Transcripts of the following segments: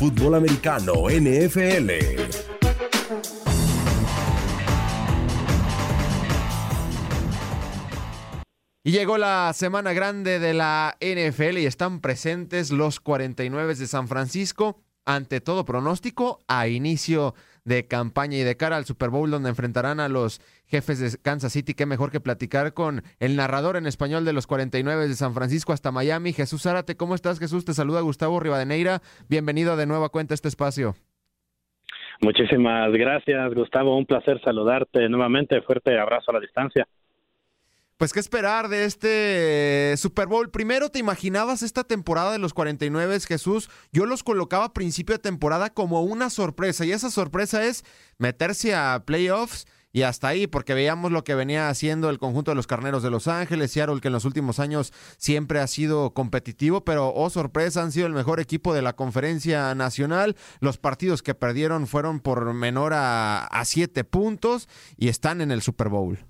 Fútbol americano NFL. Y llegó la semana grande de la NFL y están presentes los 49 de San Francisco ante todo pronóstico a inicio de campaña y de cara al Super Bowl donde enfrentarán a los jefes de Kansas City. Qué mejor que platicar con el narrador en español de los 49 de San Francisco hasta Miami. Jesús Zárate, ¿cómo estás Jesús? Te saluda Gustavo Rivadeneira. Bienvenido de nueva cuenta a este espacio. Muchísimas gracias Gustavo, un placer saludarte nuevamente. Fuerte abrazo a la distancia. Pues, ¿qué esperar de este Super Bowl? Primero, ¿te imaginabas esta temporada de los 49, Jesús? Yo los colocaba a principio de temporada como una sorpresa, y esa sorpresa es meterse a playoffs y hasta ahí, porque veíamos lo que venía haciendo el conjunto de los Carneros de Los Ángeles, Seattle, que en los últimos años siempre ha sido competitivo, pero oh sorpresa, han sido el mejor equipo de la conferencia nacional. Los partidos que perdieron fueron por menor a, a siete puntos y están en el Super Bowl.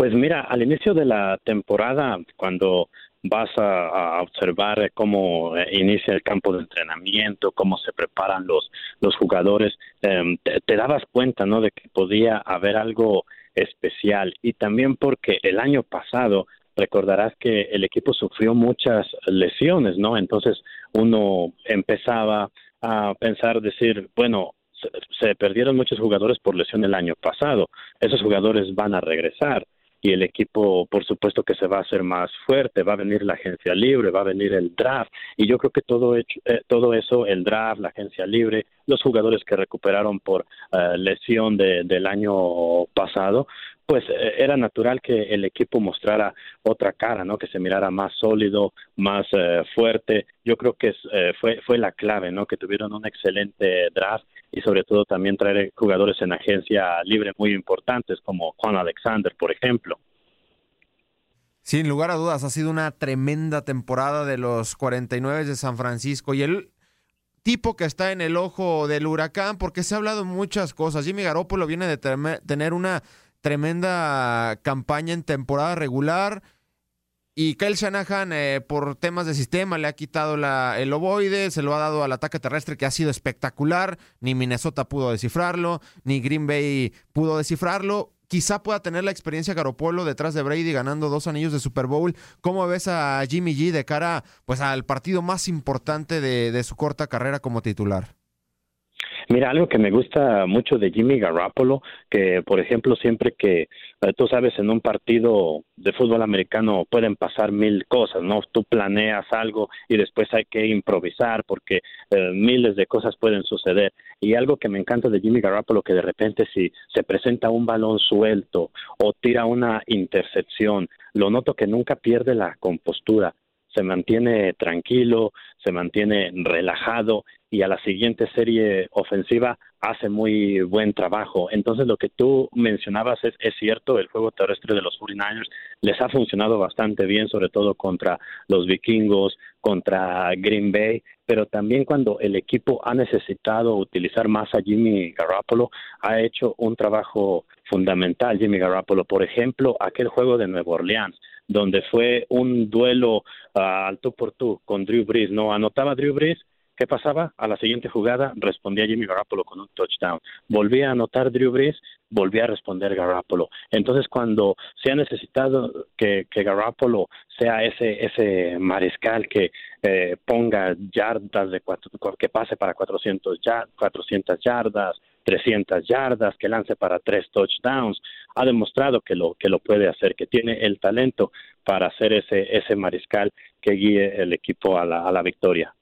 Pues mira, al inicio de la temporada, cuando vas a, observar cómo eh, inicia el campo de entrenamiento, cómo se preparan los, los jugadores, em, te, dabas cuenta, ¿no? De que podía haber algo especial y también porque el año pasado recordarás que el equipo sufrió muchas lesiones, ¿no? Entonces uno empezaba a pensar, decir, bueno, se perdieron muchos jugadores por lesión el año pasado, esos jugadores van a regresar y el equipo, por supuesto, que se va a hacer más fuerte, va a venir la agencia libre, va a venir el draft, y yo creo que todo, hecho, eh, todo eso, el draft, la agencia libre, los jugadores que recuperaron por eh, lesión de, del año pasado, pues eh, era natural que el equipo mostrara otra cara, ¿no? Que se mirara más sólido, más fuerte. Yo creo que fue fue la clave, ¿no? Que tuvieron un excelente draft y sobre todo también traer jugadores en agencia libre muy importantes como Juan Alexander, por ejemplo. Sin lugar a dudas, ha sido una tremenda temporada de los 49 de San Francisco y el tipo que está en el ojo del huracán, porque se ha hablado muchas cosas. Jimmy Garoppolo viene de tener una tremenda campaña en temporada regular y Kyle Shanahan, eh, por temas de sistema, le ha quitado el ovoide, se lo ha dado al ataque terrestre que ha sido espectacular. Ni Minnesota pudo descifrarlo, ni Green Bay pudo descifrarlo. Quizá pueda tener la experiencia Garopolo detrás de Brady ganando dos anillos de Super Bowl. ¿Cómo ves a Jimmy G de cara pues, al partido más importante de su corta carrera como titular? Mira, algo que me gusta mucho de Jimmy Garoppolo, que por ejemplo siempre que eh, tú sabes en un partido de fútbol americano pueden pasar mil cosas, ¿no? Tú planeas algo y después hay que improvisar porque eh, miles de cosas pueden suceder. Y algo que me encanta de Jimmy Garoppolo que de repente si se presenta un balón suelto o tira una intercepción, lo noto que nunca pierde la compostura se mantiene tranquilo, se mantiene relajado y a la siguiente serie ofensiva hace muy buen trabajo. Entonces lo que tú mencionabas es, es cierto, el juego terrestre de los 49ers les ha funcionado bastante bien, sobre todo contra los vikingos, contra Green Bay, pero también cuando el equipo ha necesitado utilizar más a Jimmy Garoppolo, ha hecho un trabajo fundamental Jimmy Garoppolo. Por ejemplo, aquel juego de Nueva Orleans, donde fue un duelo ah, al tú por tú con Drew Brees, ¿no? Anotaba Drew Brees, ¿qué pasaba? A la siguiente jugada respondía Jimmy Garoppolo con un touchdown. Volvía a anotar Drew Brees, volvía a responder Garoppolo. Entonces, cuando se ha necesitado que, que Garoppolo sea ese, ese mariscal que eh, ponga yardas de cuatro, que pase para 400, ya, 400 yardas, 300 yardas, que lance para tres touchdowns, ha demostrado que lo que lo puede hacer, que tiene el talento para hacer ese ese mariscal que guíe el equipo a la, a la victoria.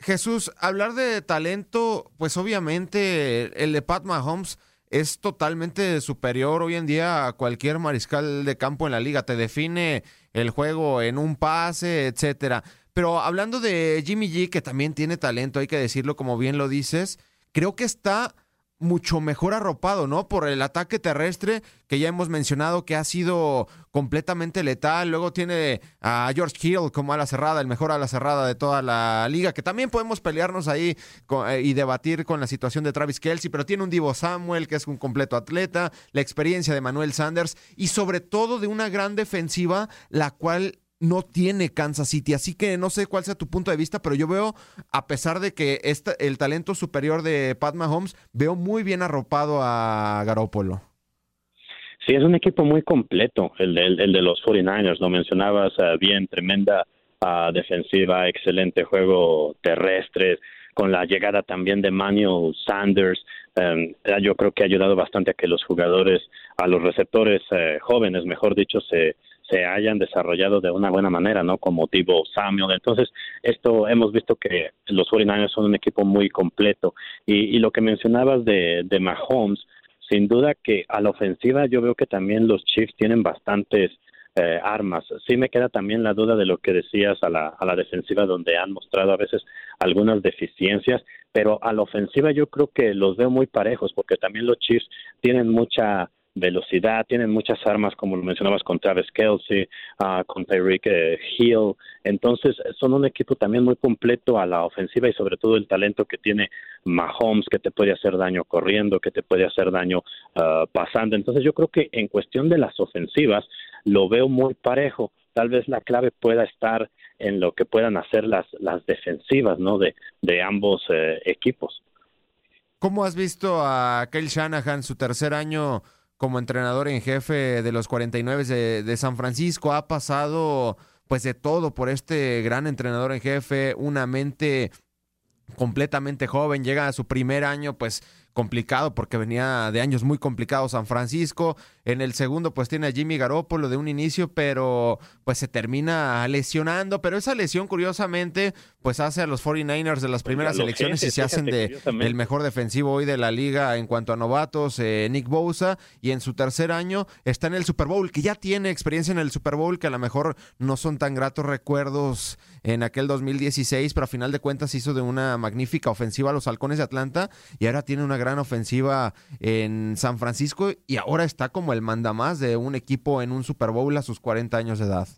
Jesús, hablar de talento, pues obviamente el de Pat Mahomes es totalmente superior hoy en día a cualquier mariscal de campo en la liga. Te define el juego en un pase, etcétera. Pero hablando de Jimmy G, que también tiene talento, hay que decirlo como bien lo dices, creo que está mucho mejor arropado, ¿no? Por el ataque terrestre que ya hemos mencionado que ha sido completamente letal. Luego tiene a George Hill como a la cerrada, el mejor a la cerrada de toda la liga, que también podemos pelearnos ahí eh, y debatir con la situación de Travis Kelsey, pero tiene un Divo Samuel que es un completo atleta, la experiencia de Manuel Sanders y sobre todo de una gran defensiva, la cual no tiene Kansas City. Así que no sé cuál sea tu punto de vista, pero yo veo, a pesar de que el talento superior de Pat Mahomes, veo muy bien arropado a Garópolo. Sí, es un equipo muy completo, el de, el de los 49ers. Lo mencionabas uh, bien, tremenda uh, defensiva, excelente juego terrestre, con la llegada también de Manuel Sanders. Um, yo creo que ha ayudado bastante a que los jugadores, a los receptores uh, jóvenes, mejor dicho, se, se hayan desarrollado de una buena manera, ¿no? Como tipo Samuel. Entonces, esto hemos visto que los 49ers son un equipo muy completo. Y, y lo que mencionabas de, de Mahomes, sin duda que a la ofensiva yo veo que también los Chiefs tienen bastantes eh, armas. Sí me queda también la duda de lo que decías a la, a la defensiva, donde han mostrado a veces algunas deficiencias, pero a la ofensiva yo creo que los veo muy parejos, porque también los Chiefs tienen mucha velocidad, tienen muchas armas, como lo mencionabas, con Travis Kelsey, uh, con Tyreek eh, Hill. Entonces, son un equipo también muy completo a la ofensiva y sobre todo el talento que tiene Mahomes, que te puede hacer daño corriendo, que te puede hacer daño uh, pasando. Entonces, yo creo que en cuestión de las ofensivas, lo veo muy parejo. Tal vez la clave pueda estar en lo que puedan hacer las, las defensivas, ¿no? De, de ambos eh, equipos. ¿Cómo has visto a Kyle Shanahan su tercer año como entrenador en jefe de los 49 de, de San Francisco. Ha pasado pues de todo por este gran entrenador en jefe, una mente completamente joven, llega a su primer año pues complicado porque venía de años muy complicados San Francisco. En el segundo, pues tiene a Jimmy Garoppolo de un inicio, pero pues se termina lesionando. Pero esa lesión, curiosamente, pues hace a los 49ers de las primeras elecciones y se hacen de el mejor defensivo hoy de la liga en cuanto a novatos, eh, Nick Bosa. Y en su tercer año está en el Super Bowl, que ya tiene experiencia en el Super Bowl, que a lo mejor no son tan gratos recuerdos en aquel 2016, pero a final de cuentas hizo de una magnífica ofensiva a los halcones de Atlanta y ahora tiene una gran ofensiva en San Francisco y ahora está como el mandamás de un equipo en un Super Bowl a sus 40 años de edad.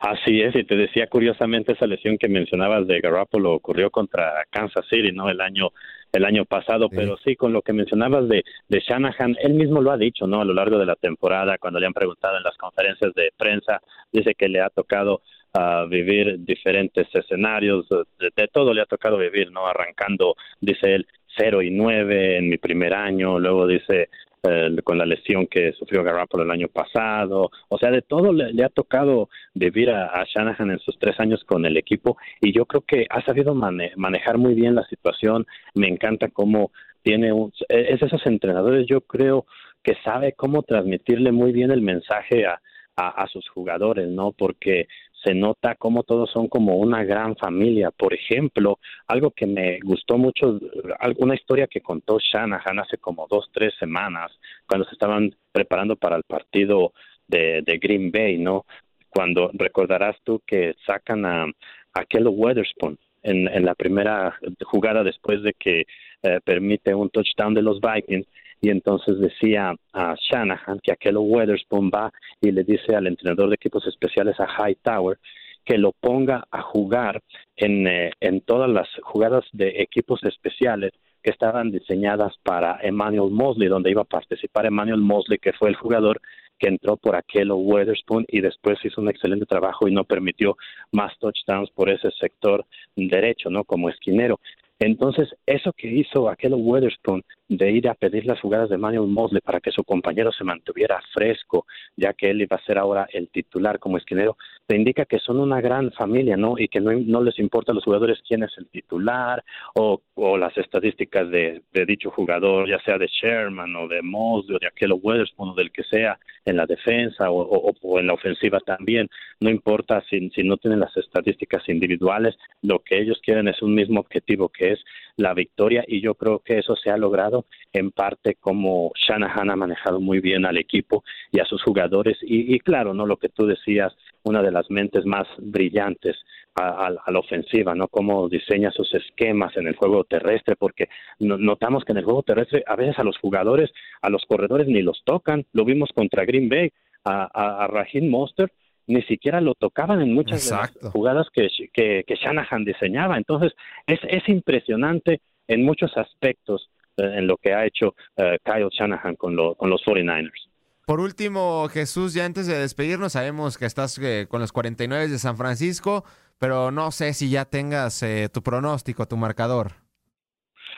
Así es, y te decía curiosamente esa lesión que mencionabas de Garoppolo ocurrió contra Kansas City, ¿no? El año el año pasado, pero sí, con lo que mencionabas de, de Shanahan, él mismo lo ha dicho, ¿no? A lo largo de la temporada, cuando le han preguntado en las conferencias de prensa, dice que le ha tocado uh, vivir diferentes escenarios, de, todo le ha tocado vivir, ¿no? Arrancando, dice él, 0 y 9 en mi primer año, luego dice eh, con la lesión que sufrió Garoppolo el año pasado, o sea, de todo le, ha tocado vivir a, Shanahan en sus tres años con el equipo y yo creo que ha sabido manejar muy bien la situación, me encanta cómo tiene un, es de esos entrenadores, yo creo que sabe cómo transmitirle muy bien el mensaje a, a sus jugadores, ¿no? Porque se nota cómo todos son como una gran familia. Por ejemplo, algo que me gustó mucho, alguna historia que contó Shanahan hace como dos, tres semanas, cuando se estaban preparando para el partido de, de Green Bay, ¿no? cuando recordarás tú que sacan a, a Kello Weatherspoon en, en, la primera jugada después de que eh, permite un touchdown de los Vikings y entonces decía a Shanahan que aquel Weatherspoon va y le dice al entrenador de equipos especiales a Hightower que lo ponga a jugar en, eh, en todas las jugadas de equipos especiales que estaban diseñadas para Emmanuel Mosley, donde iba a participar Emmanuel Mosley, que fue el jugador que entró por aquel Weatherspoon y después hizo un excelente trabajo y no permitió más touchdowns por ese sector derecho, ¿no? Como esquinero. Entonces, eso que hizo aquel Weatherspoon de ir a pedir las jugadas de Manuel Mosley para que su compañero se mantuviera fresco, ya que él iba a ser ahora el titular como esquinero, te indica que son una gran familia, ¿no? Y que no, no les importa a los jugadores quién es el titular o, o las estadísticas de, de, dicho jugador, ya sea de Sherman o de Mosley o de aquel Weatherspoon o del que sea en la defensa o, o, o en la ofensiva también. No importa si, si no tienen las estadísticas individuales, lo que ellos quieren es un mismo objetivo que es la victoria y yo creo que eso se ha logrado en parte como Shanahan ha manejado muy bien al equipo y a sus jugadores y, y claro, no lo que tú decías, una de las mentes más brillantes a, a, la ofensiva, ¿no? Cómo diseña sus esquemas en el juego terrestre, porque no, notamos que en el juego terrestre a veces a los jugadores, a los corredores ni los tocan. Lo vimos contra Green Bay, a, a, a Mostert, ni siquiera lo tocaban en muchas de las jugadas que, que, que, Shanahan diseñaba. Entonces, es, es impresionante en muchos aspectos eh, en lo que ha hecho uh, Kyle Shanahan con, lo, con los 49ers. Por último, Jesús, ya antes de despedirnos, sabemos que estás eh, con los 49 de San Francisco, pero no sé si ya tengas eh, tu pronóstico, tu marcador.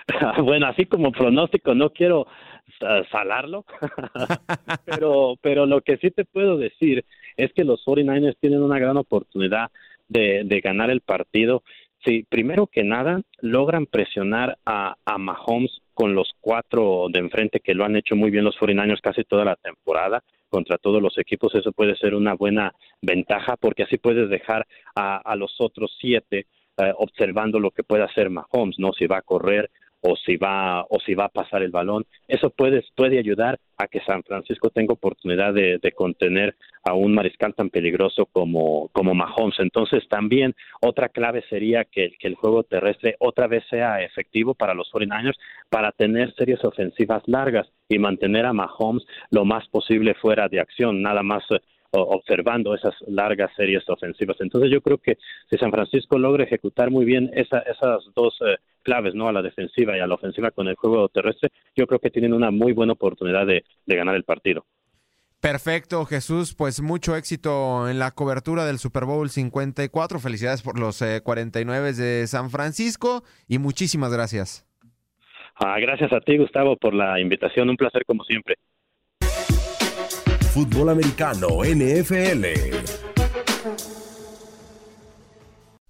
bueno, así como pronóstico, no quiero salarlo, pero, pero lo que sí te puedo decir es que los 49ers tienen una gran oportunidad de, de ganar el partido. Si primero que nada logran presionar a, a Mahomes con los cuatro de enfrente que lo han hecho muy bien los 49ers casi toda la temporada contra todos los equipos, eso puede ser una buena ventaja porque así puedes dejar a, a los otros siete eh, observando lo que puede hacer Mahomes, ¿no? Si va a correr o si va o si va a pasar el balón. Eso puede, puede ayudar a que San Francisco tenga oportunidad de, contener a un mariscal tan peligroso como, como Mahomes. Entonces también otra clave sería que, que el juego terrestre otra vez sea efectivo para los 49ers para tener series ofensivas largas y mantener a Mahomes lo más posible fuera de acción, nada más observando esas largas series ofensivas. Entonces yo creo que si San Francisco logra ejecutar muy bien esa, esas dos eh, claves, ¿no? A la defensiva y a la ofensiva con el juego terrestre, yo creo que tienen una muy buena oportunidad de, de ganar el partido. Perfecto, Jesús. Pues mucho éxito en la cobertura del Super Bowl 54. Felicidades por los eh, 49 de San Francisco y muchísimas gracias. Ah, gracias a ti, Gustavo, por la invitación. Un placer como siempre. Fútbol americano, NFL.